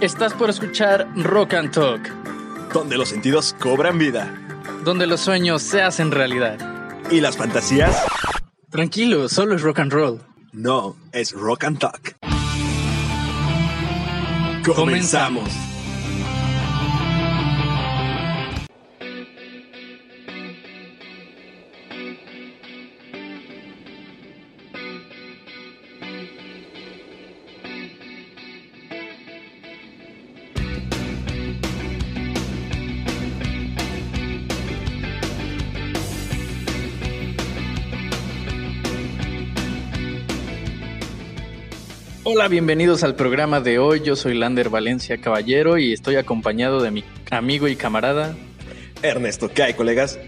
Estás por escuchar Rock and Talk, donde los sentidos cobran vida donde los sueños se hacen realidad. ¿Y las fantasías? Tranquilo, solo es rock and roll. No, es rock and talk. Comenzamos. Hola, bienvenidos al programa de hoy. Yo soy Lander Valencia Caballero y estoy acompañado de mi amigo y camarada Ernesto. ¿Qué hay, colegas?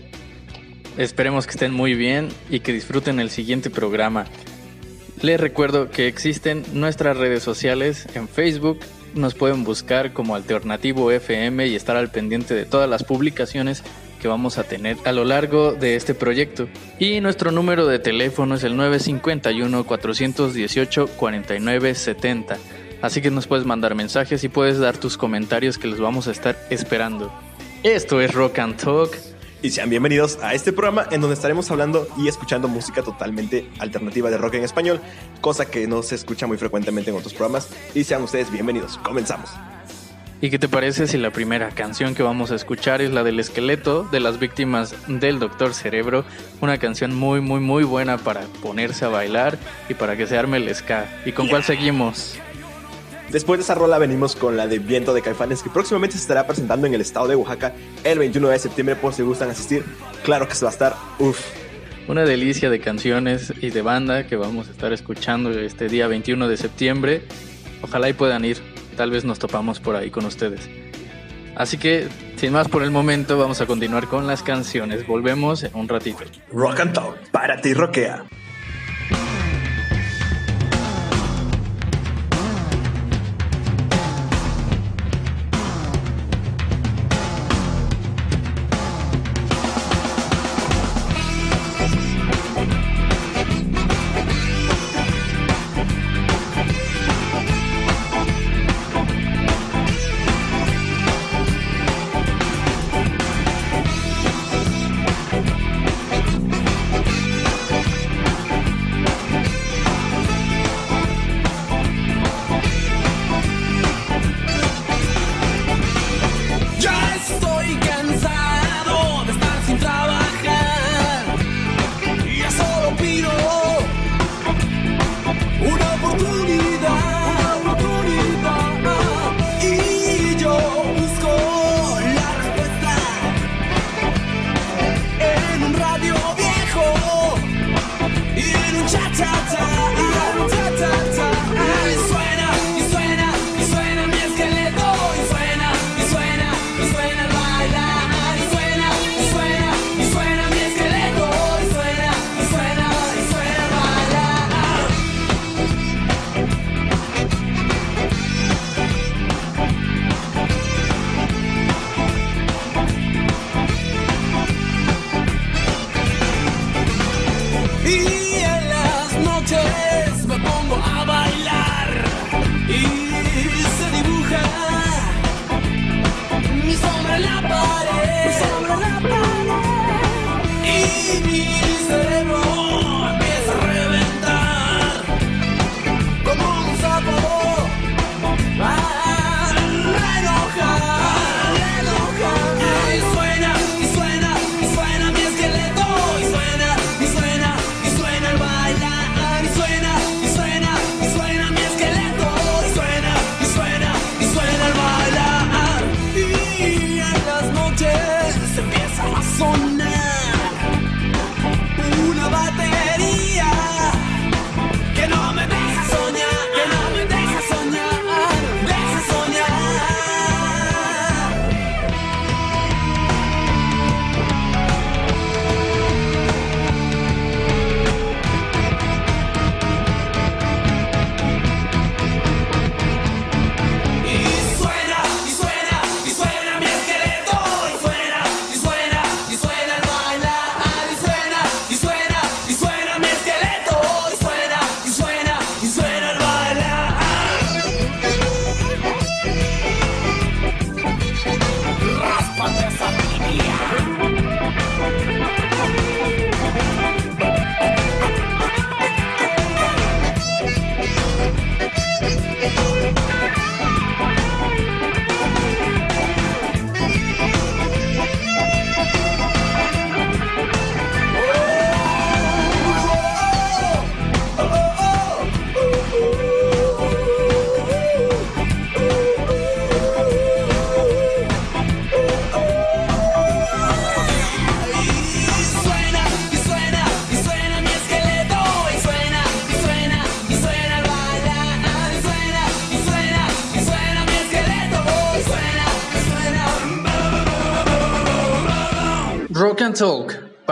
Esperemos que estén muy bien y que disfruten el siguiente programa. Les recuerdo que existen nuestras redes sociales en Facebook. Nos pueden buscar como Alternativo FM y estar al pendiente de todas las publicaciones que vamos a tener a lo largo de este proyecto. Y nuestro número de teléfono es el 951-418-4970. Así que nos puedes mandar mensajes y puedes dar tus comentarios que los vamos a estar esperando. Esto es Rock and Talk. Y sean bienvenidos a este programa en donde estaremos hablando y escuchando música totalmente alternativa de rock en español, cosa que no se escucha muy frecuentemente en otros programas. Y sean ustedes bienvenidos. Comenzamos. ¿Y qué te parece si la primera canción que vamos a escuchar es la del esqueleto de las víctimas del Doctor Cerebro? Una canción muy, muy, muy buena para ponerse a bailar y para que se arme el ska. ¿Y con cuál seguimos? Después de esa rola venimos con la de Viento de Caifanes que próximamente se estará presentando en el estado de Oaxaca el 21 de septiembre por si gustan asistir. Claro que se va a estar uff. Una delicia de canciones y de banda que vamos a estar escuchando este día 21 de septiembre. Ojalá y puedan ir tal vez nos topamos por ahí con ustedes. Así que, sin más por el momento, vamos a continuar con las canciones. Volvemos en un ratito. Rock and Talk, para ti rockea.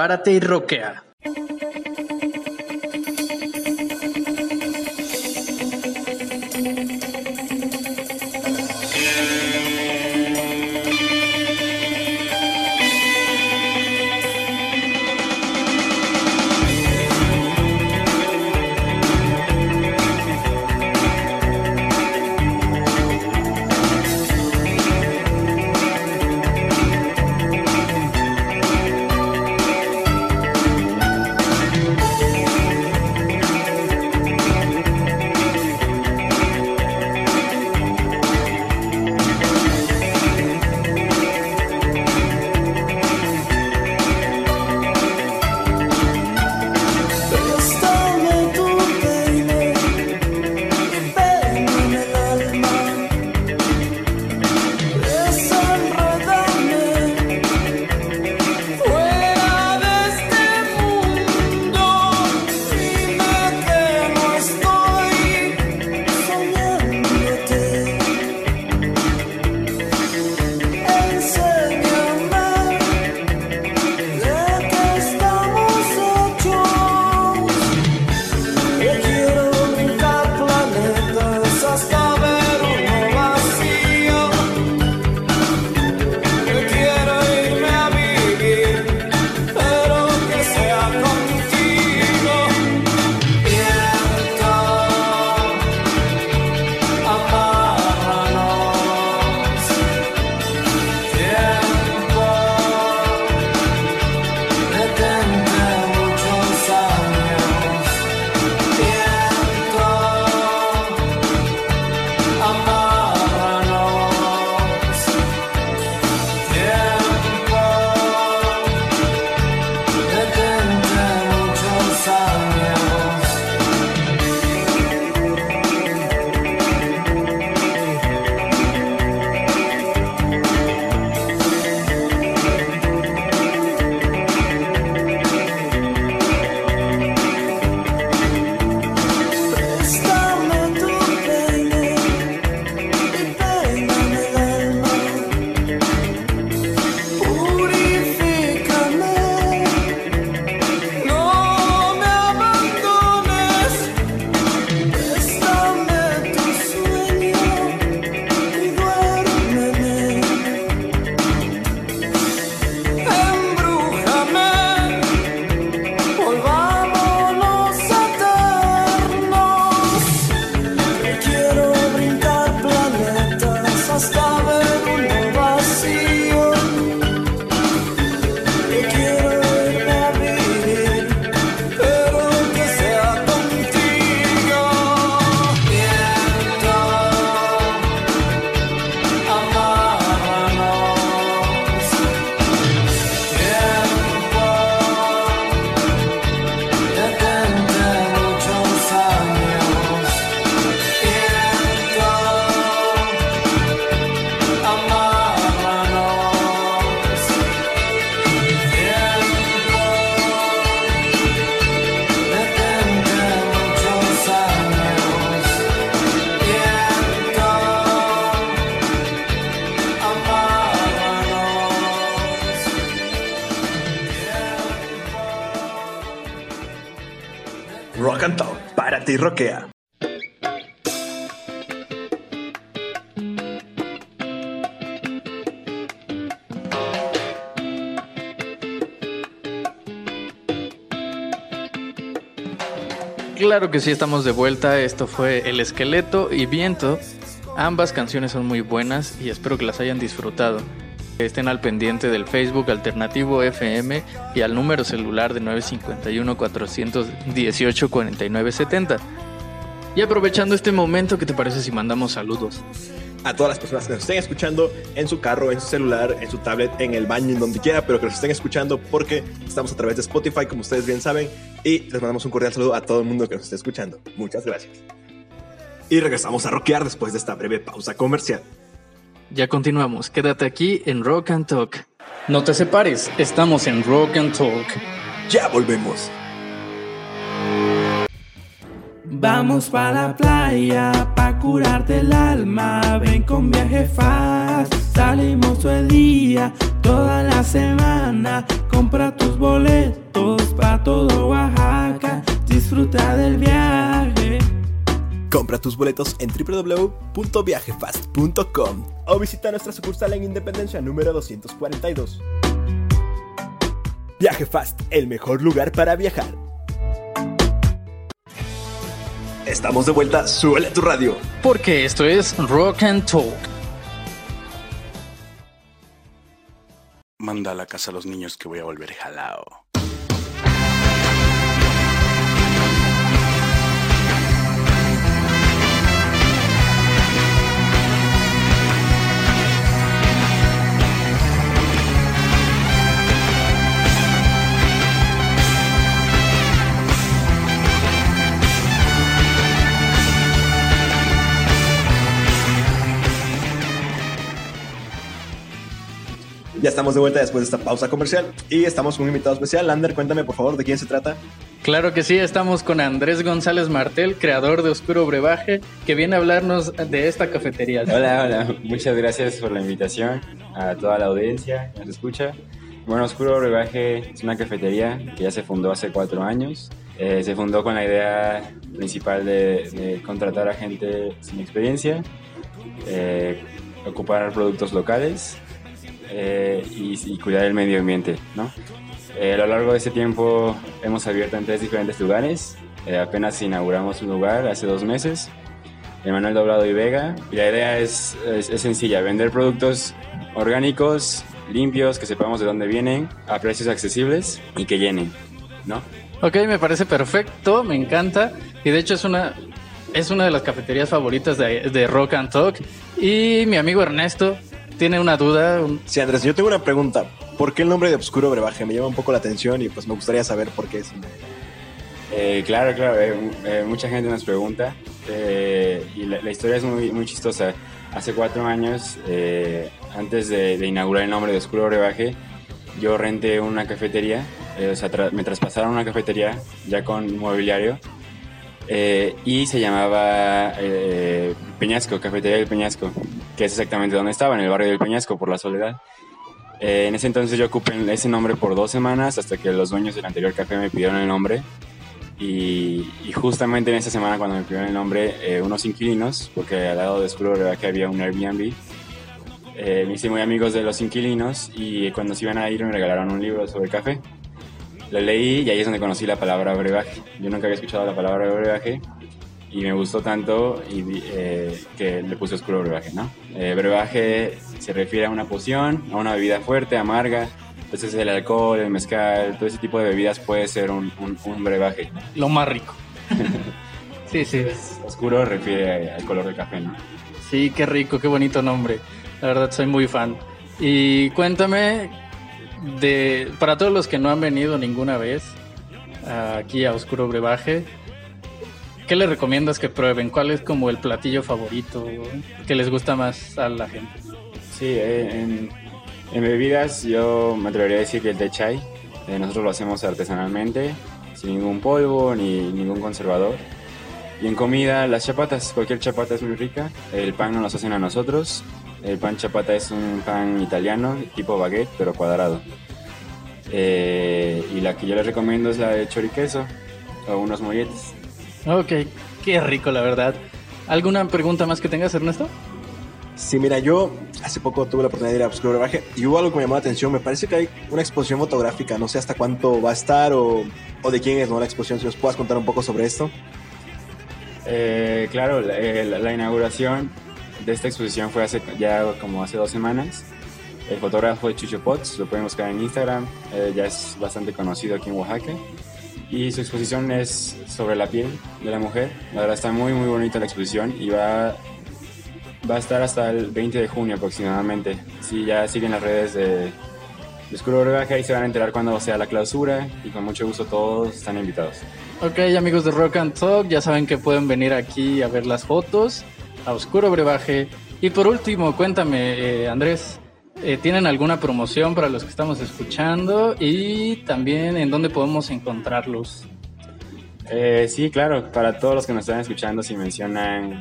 Párate y roquea. Roquea. Claro que sí, estamos de vuelta. Esto fue El Esqueleto y Viento. Ambas canciones son muy buenas y espero que las hayan disfrutado. Estén al pendiente del Facebook Alternativo FM y al número celular de 951-418-4970. Y aprovechando este momento, ¿qué te parece si mandamos saludos? A todas las personas que nos estén escuchando en su carro, en su celular, en su tablet, en el baño, en donde quiera, pero que nos estén escuchando porque estamos a través de Spotify, como ustedes bien saben, y les mandamos un cordial saludo a todo el mundo que nos esté escuchando. Muchas gracias. Y regresamos a rockear después de esta breve pausa comercial. Ya continuamos, quédate aquí en Rock and Talk. No te separes, estamos en Rock and Talk. Ya volvemos. Vamos para la playa, pa' curarte el alma. Ven con viaje fast, salimos todo el día toda la semana. Compra tus boletos para todo Oaxaca. Disfruta del viaje. Compra tus boletos en www.viajefast.com o visita nuestra sucursal en Independencia número 242. Viaje Fast, el mejor lugar para viajar. Estamos de vuelta, suele tu radio. Porque esto es Rock and Talk. Manda a la casa a los niños que voy a volver jalao. Ya estamos de vuelta después de esta pausa comercial y estamos con un invitado especial. Lander, cuéntame por favor de quién se trata. Claro que sí, estamos con Andrés González Martel, creador de Oscuro Brebaje, que viene a hablarnos de esta cafetería. Hola, hola, muchas gracias por la invitación a toda la audiencia que nos escucha. Bueno, Oscuro Brebaje es una cafetería que ya se fundó hace cuatro años. Eh, se fundó con la idea principal de, de contratar a gente sin experiencia, eh, ocupar productos locales eh, y, y cuidar el medio ambiente, ¿no? Eh, a lo largo de ese tiempo hemos abierto en tres diferentes lugares. Eh, apenas inauguramos un lugar hace dos meses, en Manuel Doblado y Vega. Y la idea es, es, es sencilla, vender productos orgánicos, limpios, que sepamos de dónde vienen, a precios accesibles y que llenen, ¿no? Ok, me parece perfecto, me encanta. Y de hecho es una, es una de las cafeterías favoritas de, de Rock and Talk. Y mi amigo Ernesto tiene una duda. un- Sí, Andrés, yo tengo una pregunta. ¿Por qué el nombre de Obscuro Brebaje? Me llama un poco la atención y pues me gustaría saber por qué es. Eh, claro, claro, eh, eh, mucha gente nos pregunta eh, y la, la historia es muy, muy chistosa. Hace cuatro años, eh, antes de, de inaugurar el nombre de Oscuro Brebaje, yo renté una cafetería, eh, o sea, tra- me traspasaron una cafetería ya con mobiliario eh, y se llamaba eh, Peñasco, Cafetería del Peñasco, que es exactamente donde estaba, en el barrio del Peñasco, por la soledad. Eh, en ese entonces yo ocupé ese nombre por dos semanas hasta que los dueños del anterior café me pidieron el nombre. Y, justamente en esa semana cuando me pidieron el nombre, unos inquilinos, porque al lado de Oscuro que había un Airbnb, me hice muy amigos de los inquilinos y cuando se iban a ir me regalaron un libro sobre café. Lo leí y ahí es donde conocí la palabra brebaje. Yo nunca había escuchado la palabra brebaje y me gustó tanto y, eh, que le puse oscuro brebaje, ¿no? Eh, brebaje se refiere a una poción, a una bebida fuerte, amarga. Entonces el alcohol, el mezcal, todo ese tipo de bebidas puede ser un, un, un brebaje. Lo más rico. sí, sí. Oscuro refiere al color del café, ¿no? Sí, qué rico, qué bonito nombre. La verdad, soy muy fan. Y cuéntame de para todos los que no han venido ninguna vez aquí a Oscuro Brebaje, ¿qué les recomiendas que prueben? ¿Cuál es como el platillo favorito que les gusta más a la gente? Sí, eh, en, en bebidas yo me atrevería a decir que el té chai, eh, nosotros lo hacemos artesanalmente, sin ningún polvo ni ningún conservador. Y en comida, las chapatas, cualquier chapata es muy rica. El pan no nos hacen a nosotros. El pan chapata es un pan italiano, tipo baguette, pero cuadrado. Eh, y la que yo les recomiendo es la de choriqueso o unos molletes. Ok, qué rico, la verdad. ¿Alguna pregunta más que tengas, Ernesto? Sí, mira, yo hace poco tuve la oportunidad de ir a Obscuro Brebaje y hubo algo que me llamó la atención. Me parece que hay una exposición fotográfica. No sé hasta cuánto va a estar o, o de quién es ¿no? la exposición. Si nos puedas contar un poco sobre esto. Eh, claro, la, eh, la- la inauguración de esta exposición fue hace ya como hace dos semanas. El fotógrafo es Chucho Potts, lo pueden buscar en Instagram, eh, ya es bastante conocido aquí en Oaxaca. Y su exposición es sobre la piel de la mujer. La verdad está muy muy bonita la exposición y va, a estar hasta el 20 de junio aproximadamente. Si ya siguen las redes de, de Oscuro Brebaje, ahí se van a enterar cuando sea la clausura y con mucho gusto todos están invitados. Ok, amigos de Rock and Talk, ya saben que pueden venir aquí a ver las fotos, a Oscuro Brebaje. Y por último, cuéntame, eh, Andrés, eh, ¿tienen alguna promoción para los que estamos escuchando? Y también en dónde podemos encontrarlos. Eh, sí, claro, para todos los que nos están escuchando, si mencionan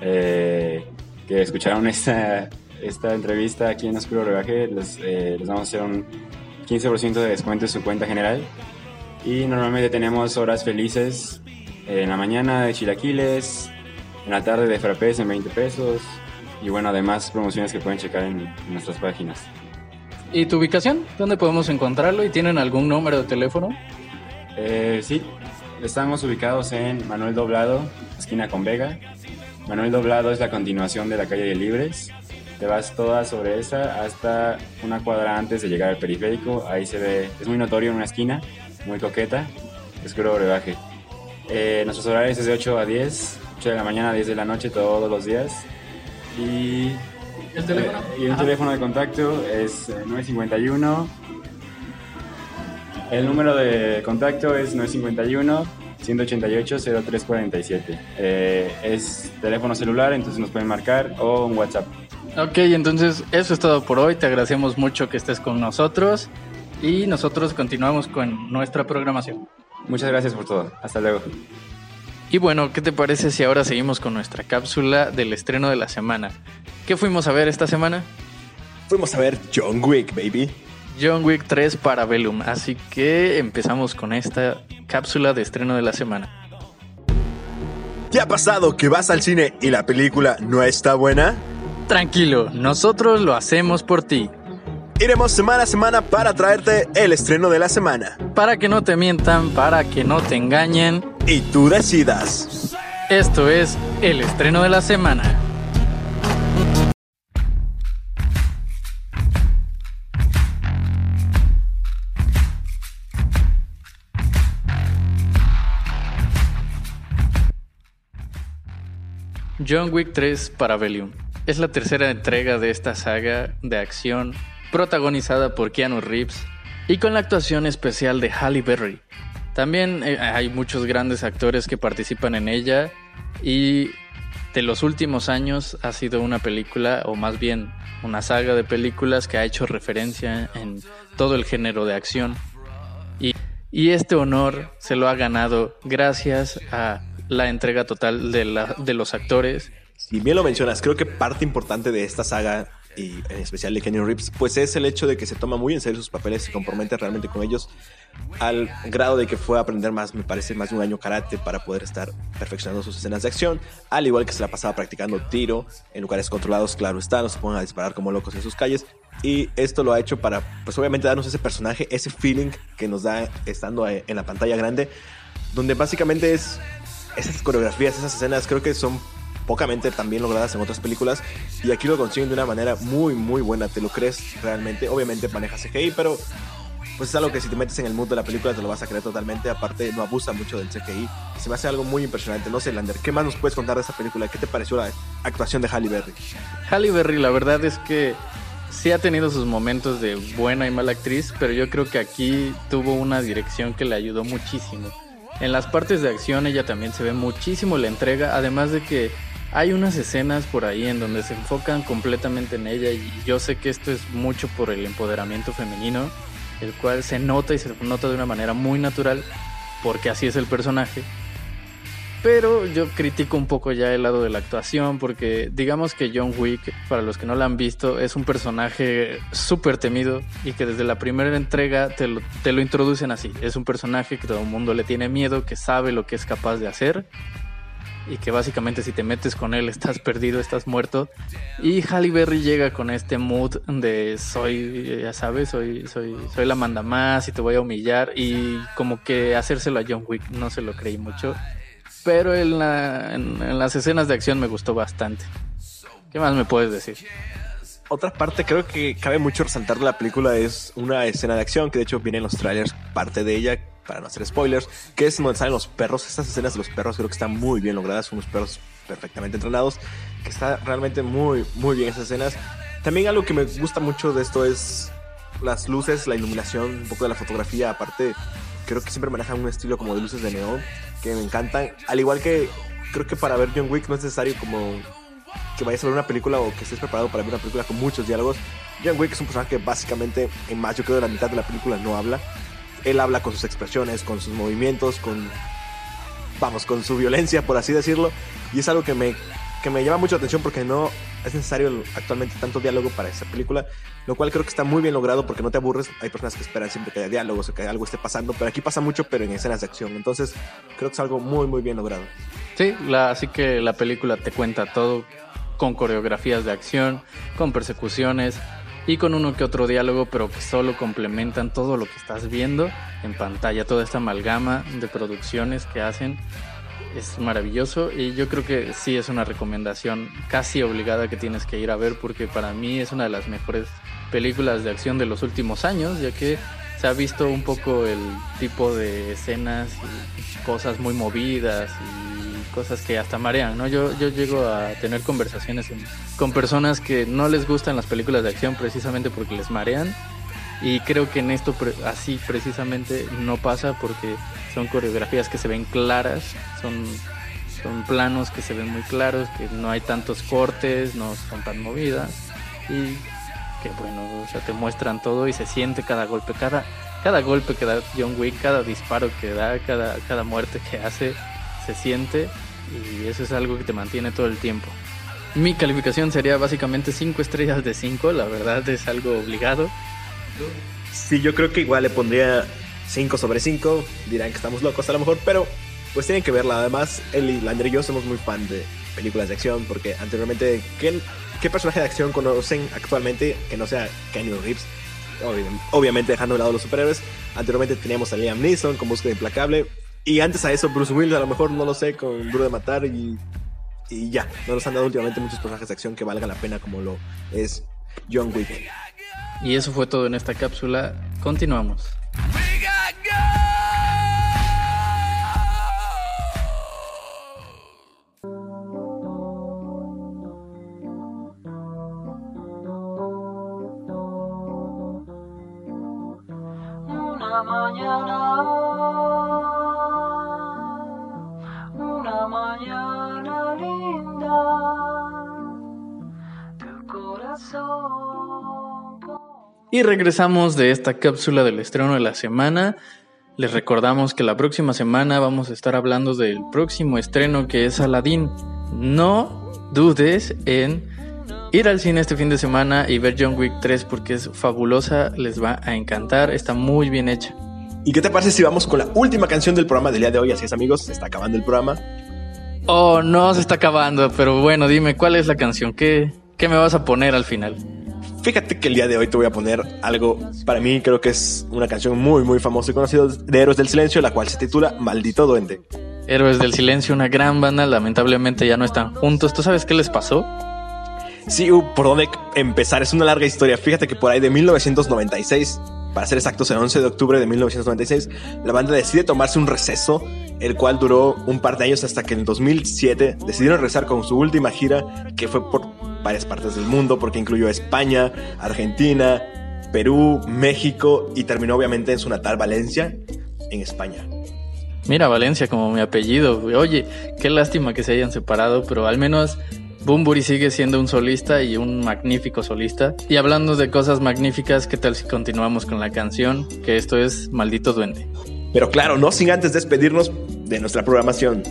que escucharon esta, esta entrevista aquí en Oscuro Rebaje, les, les vamos a hacer un 15% de descuento en su cuenta general. Y normalmente tenemos horas felices en la mañana de chilaquiles, en la tarde de frappés en 20 pesos. Y bueno, además promociones que pueden checar en, en nuestras páginas. ¿Y tu ubicación? ¿Dónde podemos encontrarlo? ¿Y tienen algún número de teléfono? Eh, sí, estamos ubicados en Manuel Doblado, esquina con Vega. Manuel Doblado es la continuación de la calle de Libres. Te vas toda sobre esa hasta una cuadra antes de llegar al periférico. Ahí se ve, es muy notorio en una esquina, muy coqueta. Escuro brebaje. Eh, nuestros horarios es de 8 a 10, 8 de la mañana a 10 de la noche todos los días. Y, ¿El teléfono? eh, y el teléfono de contacto es eh, 951 el número de contacto es 951-188-0347. Eh, es teléfono celular, entonces nos pueden marcar o un WhatsApp. Ok, entonces eso es todo por hoy. Te agradecemos mucho que estés con nosotros y nosotros continuamos con nuestra programación. Muchas gracias por todo. Hasta luego. Y bueno, ¿qué te parece si ahora seguimos con nuestra cápsula del estreno de la semana? ¿Qué fuimos a ver esta semana? Fuimos a ver John Wick, baby. John Wick 3 para Velum, así que empezamos con esta cápsula de estreno de la semana. ¿Te ha pasado que vas al cine y la película no está buena? Tranquilo, nosotros lo hacemos por ti, Iremos semana a semana para traerte el estreno de la semana. para que no te mientan, para que no te engañen. Y tú decidas. Esto es el estreno de la semana. John Wick 3 para Velium. Es la tercera entrega de esta saga de acción protagonizada por Keanu Reeves y con la actuación especial de Halle Berry. También eh, hay muchos grandes actores que participan en ella y de los últimos años ha sido una película, o más bien una saga de películas que ha hecho referencia en todo el género de acción. Y, y este honor se lo ha ganado gracias a la entrega total de, la- de los actores. Si bien lo mencionas, creo que parte importante de esta saga y en especial de Kenny Reeves, pues es el hecho de que se toma muy en serio sus papeles y se compromete realmente con ellos al grado de que fue a aprender más, me parece, más de un año karate para poder estar perfeccionando sus escenas de acción, al igual que se la pasaba practicando tiro en lugares controlados, claro está, no se pongan a disparar como locos en sus calles. Y esto lo ha hecho para, pues obviamente, darnos ese personaje, ese feeling que nos da estando en la pantalla grande, donde básicamente es esas coreografías, esas escenas, creo que son pocamente también logradas en otras películas y aquí lo consiguen de una manera muy muy buena, te lo crees realmente, obviamente maneja CGI, pero pues es algo que si te metes en el mood de la película te lo vas a creer totalmente, aparte no abusa mucho del CGI, se me hace algo muy impresionante, no sé Lander, ¿qué más nos puedes contar de esta película? ¿Qué te pareció la actuación de Halle Berry? Halle Berry, la verdad es que sí ha tenido sus momentos de buena y mala actriz, pero yo creo que aquí tuvo una dirección que le ayudó muchísimo. En las partes de acción ella también se ve muchísimo la entrega, además de que hay unas escenas por ahí en donde se enfocan completamente en ella y yo sé que esto es mucho por el empoderamiento femenino, el cual se nota y se nota de una manera muy natural, porque así es el personaje. Pero yo critico un poco ya el lado de la actuación porque digamos que John Wick, para los que no lo han visto, es un personaje súper temido y que desde la primera entrega te lo, te lo introducen así. Es un personaje que todo el mundo le tiene miedo, que sabe lo que es capaz de hacer y que básicamente si te metes con él estás perdido, estás muerto. Y Halle Berry llega con este mood de soy, ya sabes, soy, soy, soy la manda más y te voy a humillar y como que hacérselo a John Wick no se lo creí mucho. Pero en, la- en- en las escenas de acción me gustó bastante. ¿Qué más me puedes decir? Otra parte creo que cabe mucho resaltar de la película es una escena de acción que de hecho viene en los trailers, parte de ella, para no hacer spoilers, que es donde salen los perros. Estas escenas de los perros creo que están muy bien logradas, unos perros perfectamente entrenados, que está realmente muy, muy bien esas escenas. También algo que me gusta mucho de esto es las luces, la iluminación, un poco de la fotografía, aparte creo que siempre manejan un estilo como de luces de neón que me encantan, al igual que creo que para ver John Wick no es necesario como que vayas a ver una película o que estés preparado para ver una película con muchos diálogos. John Wick es un personaje que básicamente en más yo creo de la mitad de la película no habla. Él habla con sus expresiones, con sus movimientos, con vamos, con su violencia, por así decirlo, y es algo que me que me llama mucho la atención porque no es necesario actualmente tanto diálogo para esta película, lo cual creo que está muy bien logrado porque no te aburres. Hay personas que esperan siempre que haya diálogos o que algo esté pasando, pero aquí pasa mucho, pero en escenas de acción. Entonces, creo que es algo muy, muy bien logrado. Sí, la, así que la película te cuenta todo con coreografías de acción, con persecuciones y con uno que otro diálogo, pero que solo complementan todo lo que estás viendo en pantalla, toda esta amalgama de producciones que hacen es maravilloso y yo creo que sí es una recomendación casi obligada que tienes que ir a ver porque para mí es una de las mejores películas de acción de los últimos años, ya que se ha visto un poco el tipo de escenas y cosas muy movidas y cosas que hasta marean, ¿no? Yo, yo llego a tener conversaciones con personas que no les gustan las películas de acción precisamente porque les marean y creo que en esto así precisamente no pasa porque son coreografías que se ven claras, son, son planos que se ven muy claros, que no hay tantos cortes, no son tan movidas y que bueno, o sea, te muestran todo y se siente cada golpe, cada, cada golpe que da John Wick, cada disparo que da, cada, cada muerte que hace, se siente y eso es algo que te mantiene todo el tiempo. Mi calificación sería básicamente 5 estrellas de 5, la verdad es algo obligado. Sí, yo creo que igual le pondría 5 sobre 5. Dirán que estamos locos a lo mejor, pero pues tienen que verla. Además, y Lander y yo somos muy fan de películas de acción porque anteriormente, ¿qué, qué personaje de acción conocen actualmente que no sea Kenny Reeves? Obviamente dejando de lado los superhéroes. Anteriormente teníamos a Liam Neeson con Búsqueda Implacable. Y antes a eso Bruce Willis, a lo mejor no lo sé, con Duro de Matar y, y ya. No nos han dado últimamente muchos personajes de acción que valgan la pena como lo es John Wick. Y eso fue todo en esta cápsula. Continuamos. Y regresamos de esta cápsula del estreno de la semana. Les recordamos que la próxima semana vamos a estar hablando del próximo estreno que es Aladdin. No dudes en ir al cine este fin de semana y ver John Wick 3 porque es fabulosa, les va a encantar, está muy bien hecha. ¿Y qué te parece si vamos con la última canción del programa del día de hoy? Así es amigos, se está acabando el programa. Oh, no se está acabando, pero bueno, dime, ¿cuál es la canción? ¿Qué, qué me vas a poner al final? Fíjate que el día de hoy te voy a poner algo, para mí creo que es una canción muy muy famosa y conocida de Héroes del Silencio, la cual se titula Maldito Duende. Héroes del Silencio, una gran banda, lamentablemente ya no están juntos. ¿Tú sabes qué les pasó? Sí, uh, por dónde empezar, es una larga historia. Fíjate que por ahí de 1996, para ser exactos, el 11 de octubre de 1996, la banda decide tomarse un receso, el cual duró un par de años hasta que en 2007 decidieron regresar con su última gira, que fue por varias partes del mundo, porque incluyó España, Argentina, Perú, México y terminó obviamente en su natal Valencia, en España. Mira, Valencia como mi apellido. Oye, qué lástima que se hayan separado, pero al menos Bumburi sigue siendo un solista y un magnífico solista. Y hablando de cosas magníficas, ¿qué tal si continuamos con la canción? Que esto es Maldito Duende. Pero claro, no sin antes despedirnos de nuestra programación.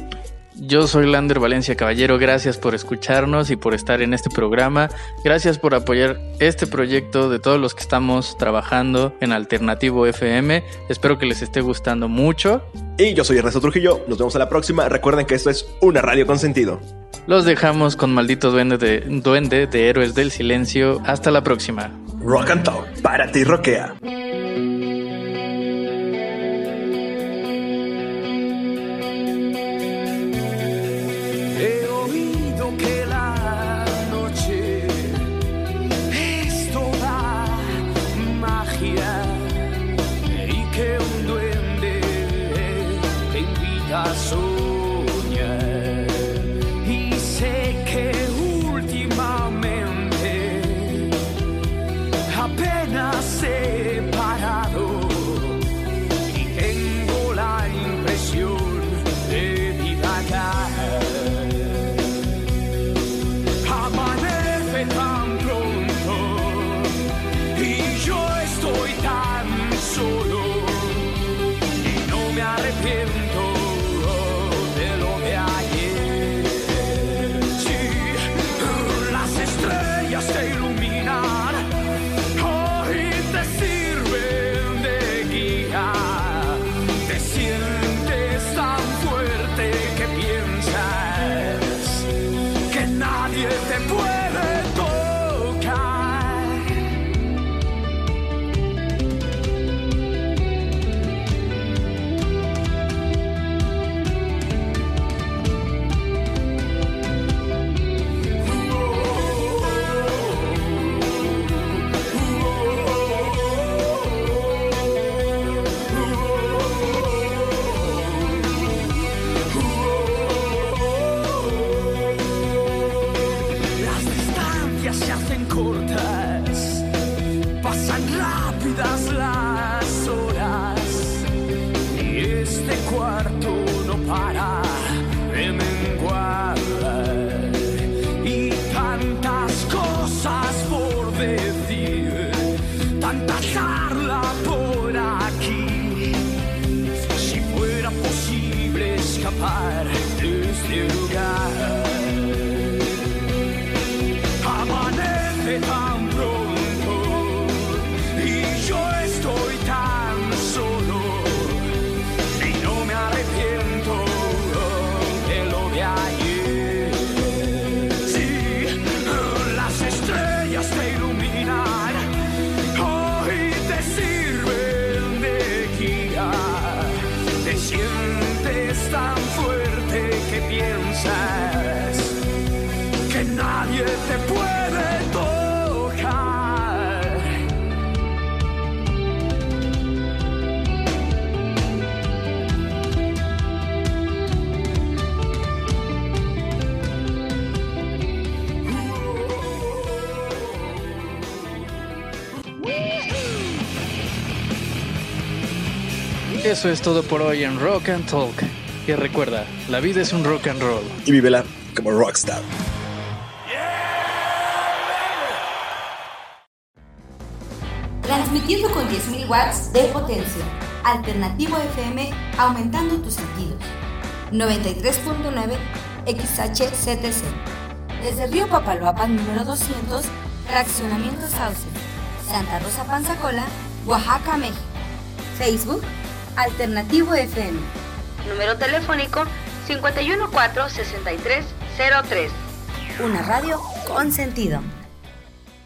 Yo soy Lander Valencia Caballero, gracias por escucharnos y por estar en este programa. Gracias por apoyar este proyecto de todos los que estamos trabajando en Alternativo FM. Espero que les esté gustando mucho. Y yo soy Ernesto Trujillo, nos vemos a la próxima. Recuerden que esto es una radio con sentido. Los dejamos con Maldito Duende de, duende de Héroes del Silencio. Hasta la próxima. Rock and Talk, para ti roquea. That's all. Eso es todo por hoy en Rock and Talk. Y recuerda, la vida es un rock and roll. Y vívela como rockstar. Transmitiendo con 10.000 watts de potencia. Alternativo FM aumentando tus sentidos. 93.9 XHCTC. Desde Río Papaloapan número 200, Fraccionamiento Sauce. Santa Rosa Panzacola, Oaxaca, México. Facebook, Alternativo FM. Número telefónico 514-6303. Una radio con sentido.